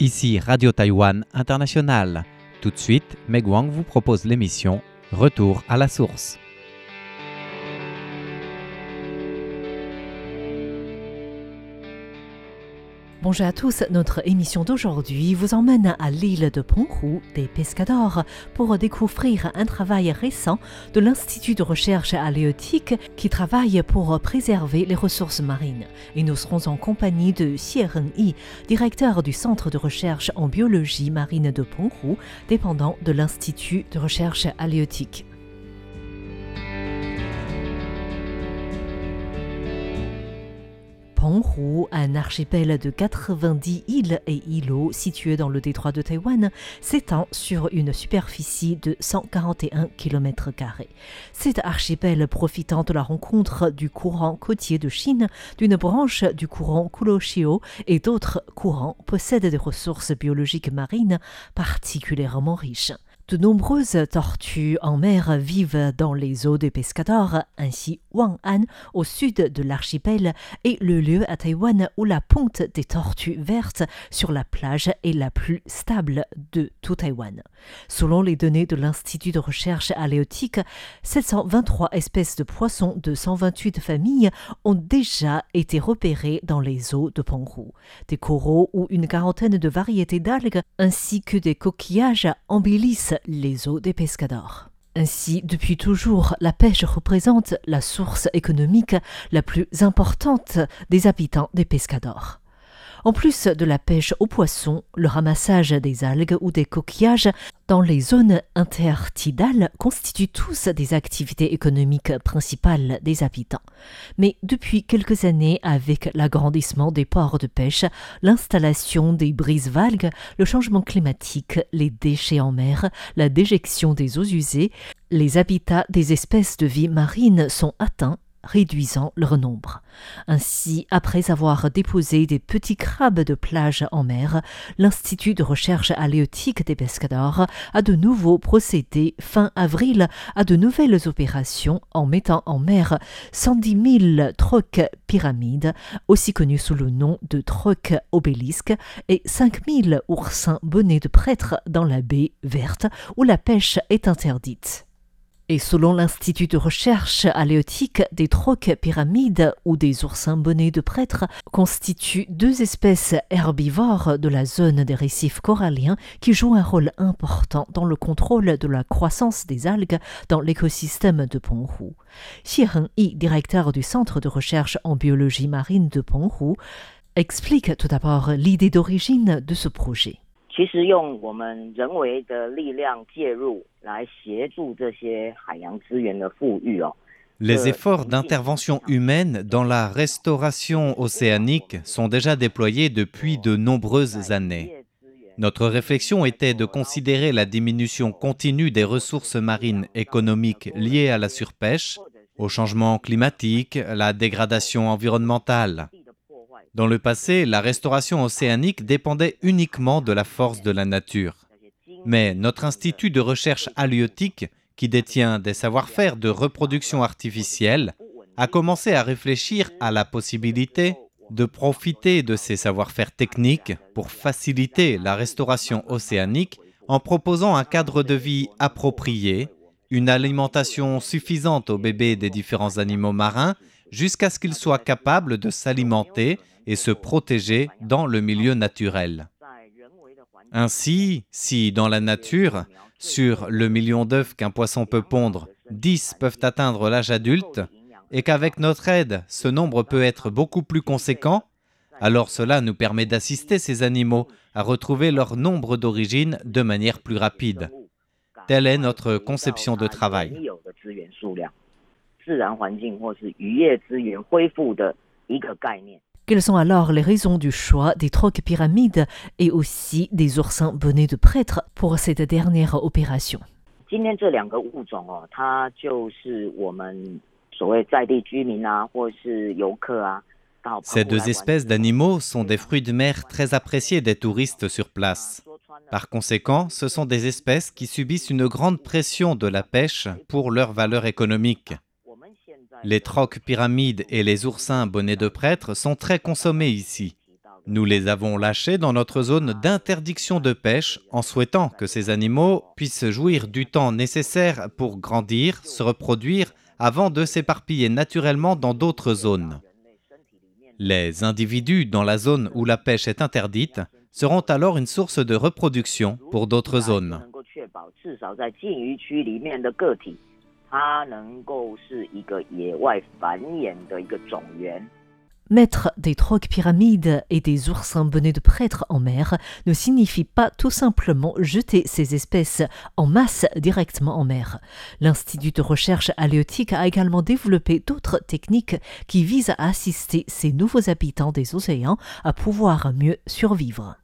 Ici Radio Taïwan International. Tout de suite, Meg Wang vous propose l'émission Retour à la source. Bonjour à tous, notre émission d'aujourd'hui vous emmène à l'île de Penghu des Pescadors pour découvrir un travail récent de l'Institut de recherche halieutique qui travaille pour préserver les ressources marines. Et nous serons en compagnie de Xie Yi, directeur du Centre de recherche en biologie marine de Penghu, dépendant de l'Institut de recherche halieutique. Penghu, un archipel de 90 îles et îlots situé dans le détroit de Taïwan, s'étend sur une superficie de 141 km. Cet archipel profitant de la rencontre du courant côtier de Chine, d'une branche du courant Kuroshio et d'autres courants possède des ressources biologiques marines particulièrement riches. De nombreuses tortues en mer vivent dans les eaux des pescadors, ainsi Wang'an, au sud de l'archipel, est le lieu à Taïwan où la ponte des tortues vertes sur la plage est la plus stable de tout Taïwan. Selon les données de l'Institut de recherche aléotique, 723 espèces de poissons de 128 familles ont déjà été repérées dans les eaux de Penghu. Des coraux ou une quarantaine de variétés d'algues ainsi que des coquillages embellissent les eaux des pescadors. Ainsi, depuis toujours, la pêche représente la source économique la plus importante des habitants des pescadors. En plus de la pêche aux poissons, le ramassage des algues ou des coquillages dans les zones intertidales constituent tous des activités économiques principales des habitants. Mais depuis quelques années, avec l'agrandissement des ports de pêche, l'installation des brises-valgues, le changement climatique, les déchets en mer, la déjection des eaux usées, les habitats des espèces de vie marines sont atteints réduisant leur nombre. Ainsi, après avoir déposé des petits crabes de plage en mer, l'Institut de recherche halieutique des pescadors a de nouveau procédé fin avril à de nouvelles opérations en mettant en mer 110 000 trocs pyramides, aussi connus sous le nom de trocs obélisques, et 5 000 oursins bonnets de prêtre dans la baie verte où la pêche est interdite. Et selon l'Institut de recherche aléotique, des troques pyramides ou des oursins bonnets de prêtre constituent deux espèces herbivores de la zone des récifs coralliens qui jouent un rôle important dans le contrôle de la croissance des algues dans l'écosystème de Penghu. Xie Yi, directeur du Centre de recherche en biologie marine de Penghu, explique tout d'abord l'idée d'origine de ce projet. Les efforts d'intervention humaine dans la restauration océanique sont déjà déployés depuis de nombreuses années. Notre réflexion était de considérer la diminution continue des ressources marines économiques liées à la surpêche, au changement climatique, la dégradation environnementale. Dans le passé, la restauration océanique dépendait uniquement de la force de la nature. Mais notre institut de recherche halieutique, qui détient des savoir-faire de reproduction artificielle, a commencé à réfléchir à la possibilité de profiter de ces savoir-faire techniques pour faciliter la restauration océanique en proposant un cadre de vie approprié, une alimentation suffisante aux bébés des différents animaux marins jusqu'à ce qu'ils soient capables de s'alimenter et se protéger dans le milieu naturel. Ainsi, si dans la nature, sur le million d'œufs qu'un poisson peut pondre, 10 peuvent atteindre l'âge adulte, et qu'avec notre aide, ce nombre peut être beaucoup plus conséquent, alors cela nous permet d'assister ces animaux à retrouver leur nombre d'origine de manière plus rapide. Telle est notre conception de travail. Quelles sont alors les raisons du choix des troques pyramides et aussi des oursins bonnets de prêtre pour cette dernière opération? ces deux espèces d'animaux sont des fruits de mer très appréciés des touristes sur place. Par conséquent, ce sont des espèces qui subissent une grande pression de la pêche pour leur valeur économique. Les trocs pyramides et les oursins bonnets de prêtre sont très consommés ici. Nous les avons lâchés dans notre zone d'interdiction de pêche en souhaitant que ces animaux puissent jouir du temps nécessaire pour grandir, se reproduire, avant de s'éparpiller naturellement dans d'autres zones. Les individus dans la zone où la pêche est interdite seront alors une source de reproduction pour d'autres zones. Mettre des trocs pyramides et des oursins bonnets de prêtres en mer ne signifie pas tout simplement jeter ces espèces en masse directement en mer. L'Institut de recherche halieutique a également développé d'autres techniques qui visent à assister ces nouveaux habitants des océans à pouvoir mieux survivre.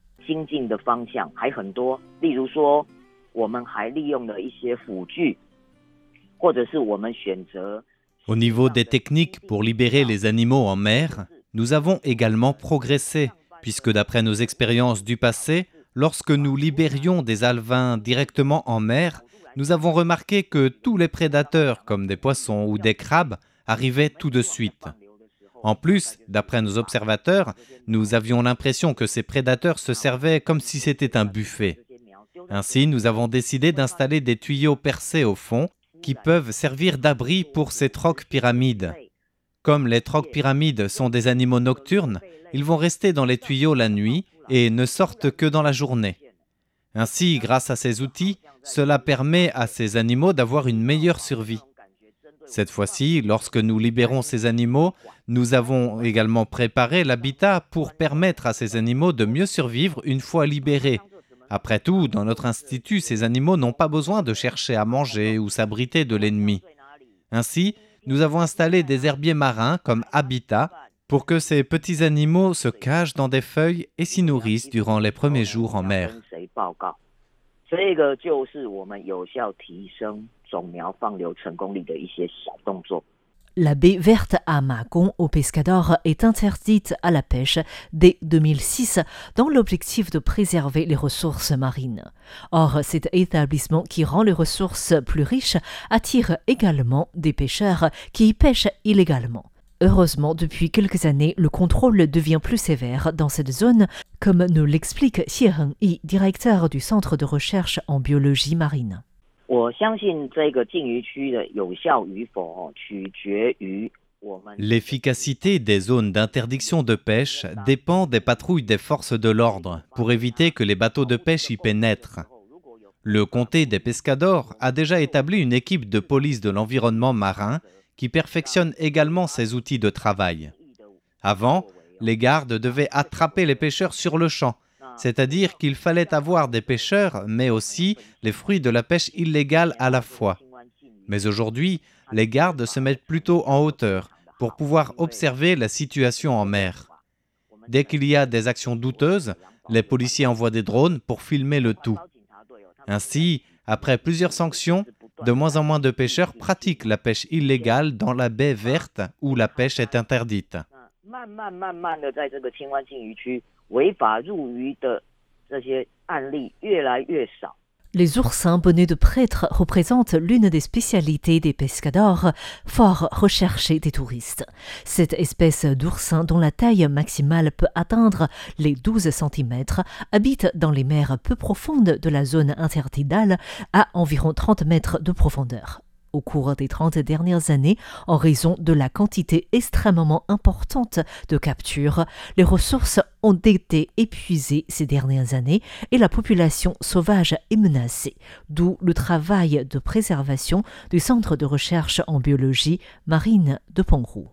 Au niveau des techniques pour libérer les animaux en mer, nous avons également progressé, puisque d'après nos expériences du passé, lorsque nous libérions des alevins directement en mer, nous avons remarqué que tous les prédateurs, comme des poissons ou des crabes, arrivaient tout de suite. En plus, d'après nos observateurs, nous avions l'impression que ces prédateurs se servaient comme si c'était un buffet. Ainsi, nous avons décidé d'installer des tuyaux percés au fond qui peuvent servir d'abri pour ces trocs pyramides. Comme les trocs pyramides sont des animaux nocturnes, ils vont rester dans les tuyaux la nuit et ne sortent que dans la journée. Ainsi, grâce à ces outils, cela permet à ces animaux d'avoir une meilleure survie. Cette fois-ci, lorsque nous libérons ces animaux, nous avons également préparé l'habitat pour permettre à ces animaux de mieux survivre une fois libérés. Après tout, dans notre institut, ces animaux n'ont pas besoin de chercher à manger ou s'abriter de l'ennemi. Ainsi, nous avons installé des herbiers marins comme habitat pour que ces petits animaux se cachent dans des feuilles et s'y nourrissent durant les premiers jours en mer. La baie verte à Macon au Pescador est interdite à la pêche dès 2006 dans l'objectif de préserver les ressources marines. Or, cet établissement qui rend les ressources plus riches attire également des pêcheurs qui y pêchent illégalement. Heureusement, depuis quelques années, le contrôle devient plus sévère dans cette zone, comme nous l'explique Xie Heng-yi, directeur du Centre de recherche en biologie marine. L'efficacité des zones d'interdiction de pêche dépend des patrouilles des forces de l'ordre pour éviter que les bateaux de pêche y pénètrent. Le comté des Pescadors a déjà établi une équipe de police de l'environnement marin qui perfectionne également ses outils de travail. Avant, les gardes devaient attraper les pêcheurs sur le champ c'est-à-dire qu'il fallait avoir des pêcheurs, mais aussi les fruits de la pêche illégale à la fois. Mais aujourd'hui, les gardes se mettent plutôt en hauteur pour pouvoir observer la situation en mer. Dès qu'il y a des actions douteuses, les policiers envoient des drones pour filmer le tout. Ainsi, après plusieurs sanctions, de moins en moins de pêcheurs pratiquent la pêche illégale dans la baie verte où la pêche est interdite. Les oursins bonnets de prêtres représentent l'une des spécialités des pescadors, fort recherchés des touristes. Cette espèce d'oursin, dont la taille maximale peut atteindre les 12 cm, habite dans les mers peu profondes de la zone intertidale à environ 30 mètres de profondeur au cours des 30 dernières années en raison de la quantité extrêmement importante de captures. Les ressources ont été épuisées ces dernières années et la population sauvage est menacée, d'où le travail de préservation du Centre de recherche en biologie marine de Pongrou.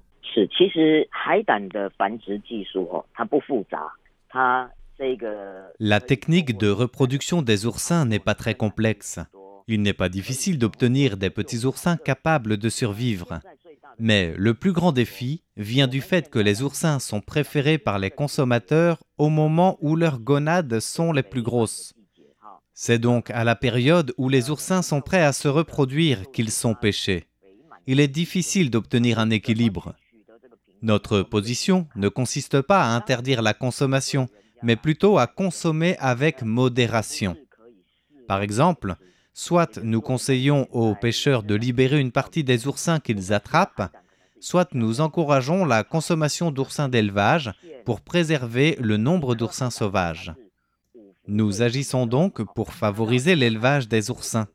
La technique de reproduction des oursins n'est pas très complexe. Il n'est pas difficile d'obtenir des petits oursins capables de survivre. Mais le plus grand défi vient du fait que les oursins sont préférés par les consommateurs au moment où leurs gonades sont les plus grosses. C'est donc à la période où les oursins sont prêts à se reproduire qu'ils sont pêchés. Il est difficile d'obtenir un équilibre. Notre position ne consiste pas à interdire la consommation, mais plutôt à consommer avec modération. Par exemple, Soit nous conseillons aux pêcheurs de libérer une partie des oursins qu'ils attrapent, soit nous encourageons la consommation d'oursins d'élevage pour préserver le nombre d'oursins sauvages. Nous agissons donc pour favoriser l'élevage des oursins.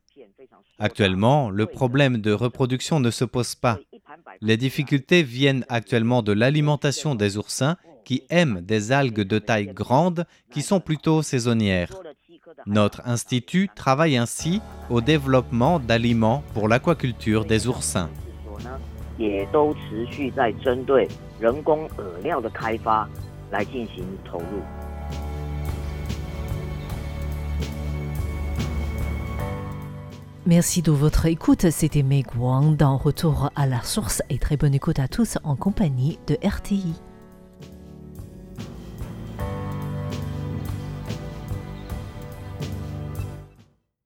Actuellement, le problème de reproduction ne se pose pas. Les difficultés viennent actuellement de l'alimentation des oursins qui aiment des algues de taille grande qui sont plutôt saisonnières. Notre institut travaille ainsi au développement d'aliments pour l'aquaculture des oursins. Merci de votre écoute. C'était Meg Wang dans Retour à la source et très bonne écoute à tous en compagnie de RTI.